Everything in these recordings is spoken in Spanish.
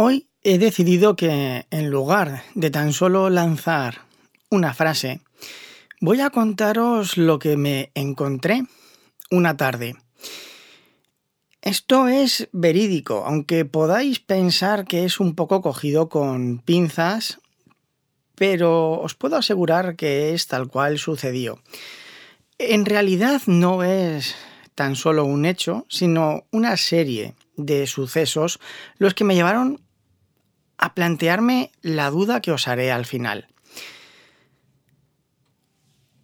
Hoy he decidido que en lugar de tan solo lanzar una frase, voy a contaros lo que me encontré una tarde. Esto es verídico, aunque podáis pensar que es un poco cogido con pinzas, pero os puedo asegurar que es tal cual sucedió. En realidad no es tan solo un hecho, sino una serie de sucesos los que me llevaron a plantearme la duda que os haré al final.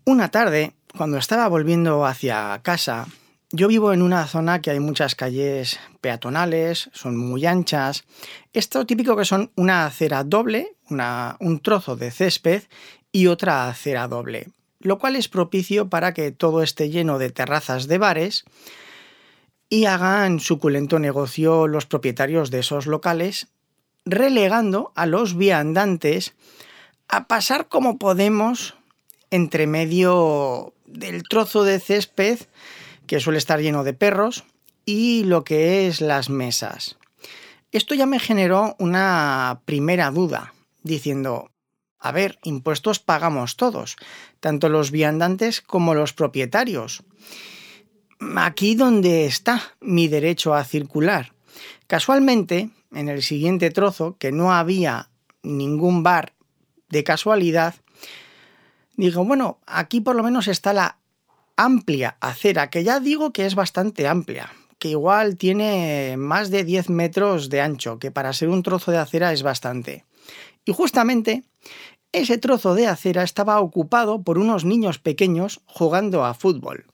Una tarde, cuando estaba volviendo hacia casa, yo vivo en una zona que hay muchas calles peatonales, son muy anchas. Esto típico que son una acera doble, un trozo de césped y otra acera doble, lo cual es propicio para que todo esté lleno de terrazas de bares y hagan suculento negocio los propietarios de esos locales relegando a los viandantes a pasar como podemos entre medio del trozo de césped que suele estar lleno de perros y lo que es las mesas. Esto ya me generó una primera duda, diciendo, a ver, impuestos pagamos todos, tanto los viandantes como los propietarios. Aquí donde está mi derecho a circular. Casualmente, en el siguiente trozo, que no había ningún bar de casualidad, digo, bueno, aquí por lo menos está la amplia acera, que ya digo que es bastante amplia, que igual tiene más de 10 metros de ancho, que para ser un trozo de acera es bastante. Y justamente ese trozo de acera estaba ocupado por unos niños pequeños jugando a fútbol.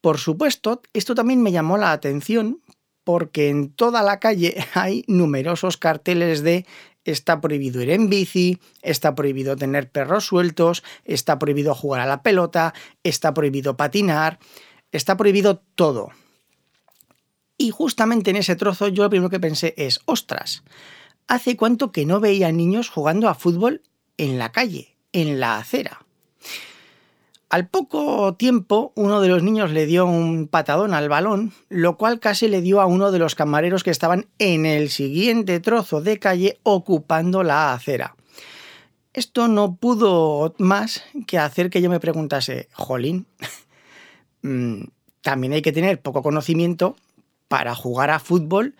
Por supuesto, esto también me llamó la atención porque en toda la calle hay numerosos carteles de está prohibido ir en bici, está prohibido tener perros sueltos, está prohibido jugar a la pelota, está prohibido patinar, está prohibido todo. Y justamente en ese trozo yo lo primero que pensé es, ostras, ¿hace cuánto que no veía niños jugando a fútbol en la calle, en la acera? Al poco tiempo, uno de los niños le dio un patadón al balón, lo cual casi le dio a uno de los camareros que estaban en el siguiente trozo de calle ocupando la acera. Esto no pudo más que hacer que yo me preguntase, jolín, mm, también hay que tener poco conocimiento para jugar a fútbol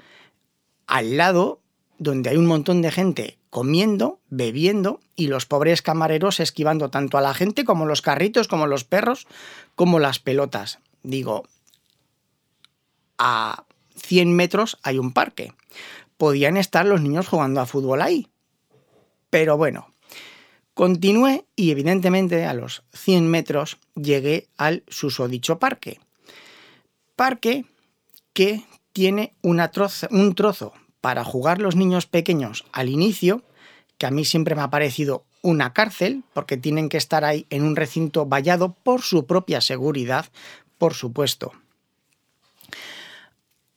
al lado donde hay un montón de gente comiendo, bebiendo y los pobres camareros esquivando tanto a la gente como los carritos, como los perros, como las pelotas. Digo, a 100 metros hay un parque. Podían estar los niños jugando a fútbol ahí. Pero bueno, continué y evidentemente a los 100 metros llegué al susodicho parque. Parque que tiene una un trozo para jugar los niños pequeños al inicio, que a mí siempre me ha parecido una cárcel, porque tienen que estar ahí en un recinto vallado por su propia seguridad, por supuesto.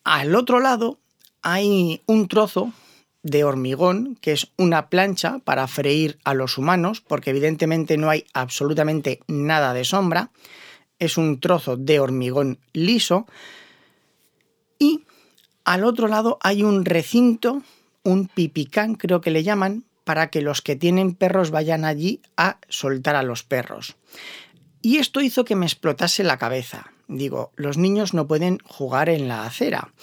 Al otro lado hay un trozo de hormigón, que es una plancha para freír a los humanos, porque evidentemente no hay absolutamente nada de sombra. Es un trozo de hormigón liso. Y al otro lado hay un recinto, un pipicán creo que le llaman, para que los que tienen perros vayan allí a soltar a los perros. Y esto hizo que me explotase la cabeza. Digo, los niños no pueden jugar en la acera.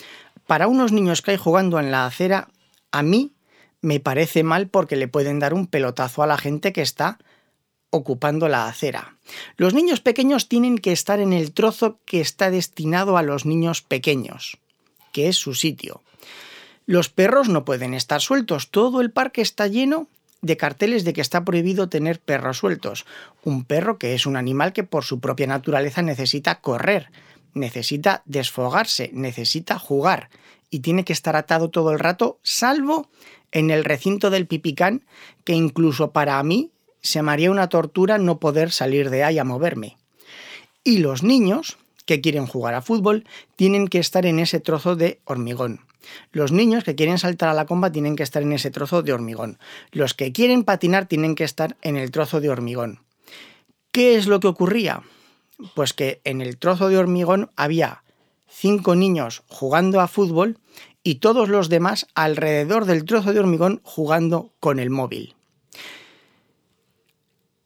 Para unos niños que hay jugando en la acera, a mí me parece mal porque le pueden dar un pelotazo a la gente que está ocupando la acera. Los niños pequeños tienen que estar en el trozo que está destinado a los niños pequeños que es su sitio. Los perros no pueden estar sueltos, todo el parque está lleno de carteles de que está prohibido tener perros sueltos. Un perro que es un animal que por su propia naturaleza necesita correr, necesita desfogarse, necesita jugar y tiene que estar atado todo el rato, salvo en el recinto del pipicán, que incluso para mí se me haría una tortura no poder salir de ahí a moverme. Y los niños, que quieren jugar a fútbol tienen que estar en ese trozo de hormigón. Los niños que quieren saltar a la comba tienen que estar en ese trozo de hormigón. Los que quieren patinar tienen que estar en el trozo de hormigón. ¿Qué es lo que ocurría? Pues que en el trozo de hormigón había cinco niños jugando a fútbol y todos los demás alrededor del trozo de hormigón jugando con el móvil.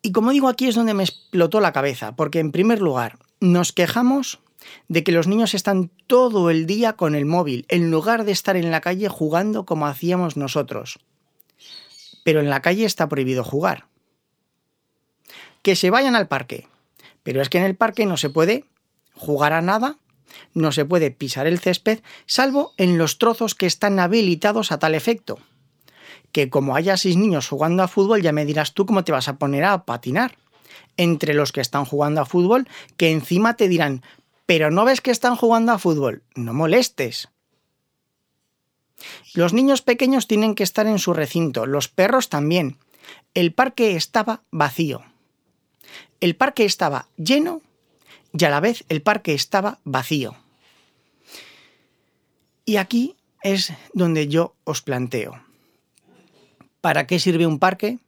Y como digo, aquí es donde me explotó la cabeza, porque en primer lugar, nos quejamos de que los niños están todo el día con el móvil, en lugar de estar en la calle jugando como hacíamos nosotros. Pero en la calle está prohibido jugar. Que se vayan al parque. Pero es que en el parque no se puede jugar a nada no se puede pisar el césped salvo en los trozos que están habilitados a tal efecto. Que como haya seis niños jugando a fútbol ya me dirás tú cómo te vas a poner a patinar. Entre los que están jugando a fútbol, que encima te dirán, pero no ves que están jugando a fútbol, no molestes. Los niños pequeños tienen que estar en su recinto, los perros también. El parque estaba vacío. El parque estaba lleno y a la vez el parque estaba vacío. Y aquí es donde yo os planteo. ¿Para qué sirve un parque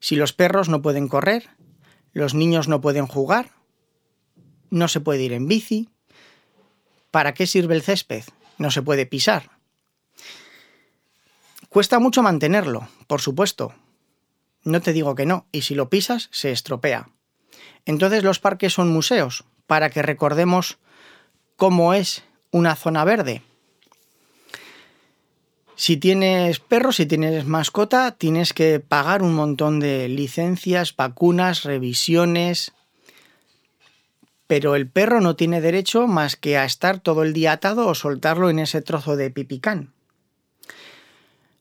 si los perros no pueden correr, los niños no pueden jugar, no se puede ir en bici? ¿Para qué sirve el césped? No se puede pisar. Cuesta mucho mantenerlo, por supuesto. No te digo que no, y si lo pisas, se estropea. Entonces los parques son museos, para que recordemos cómo es una zona verde. Si tienes perro, si tienes mascota, tienes que pagar un montón de licencias, vacunas, revisiones. Pero el perro no tiene derecho más que a estar todo el día atado o soltarlo en ese trozo de pipicán.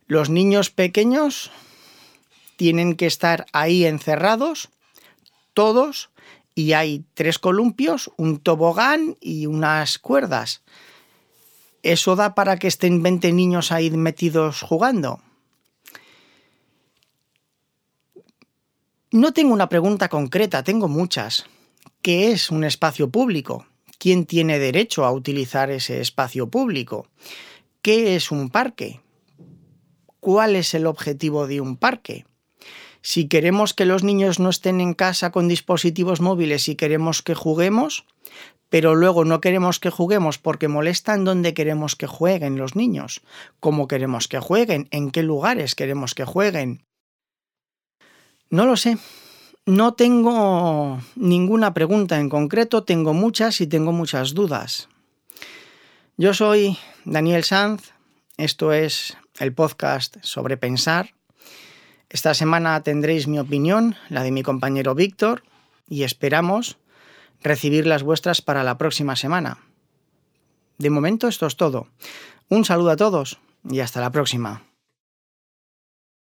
Los niños pequeños tienen que estar ahí encerrados, todos, y hay tres columpios, un tobogán y unas cuerdas. ¿Eso da para que estén 20 niños ahí metidos jugando? No tengo una pregunta concreta, tengo muchas. ¿Qué es un espacio público? ¿Quién tiene derecho a utilizar ese espacio público? ¿Qué es un parque? ¿Cuál es el objetivo de un parque? Si queremos que los niños no estén en casa con dispositivos móviles y queremos que juguemos, pero luego no queremos que juguemos porque molestan donde queremos que jueguen los niños, cómo queremos que jueguen, en qué lugares queremos que jueguen. No lo sé. No tengo ninguna pregunta en concreto, tengo muchas y tengo muchas dudas. Yo soy Daniel Sanz, esto es el podcast sobre pensar. Esta semana tendréis mi opinión, la de mi compañero Víctor, y esperamos recibir las vuestras para la próxima semana. De momento esto es todo. Un saludo a todos y hasta la próxima.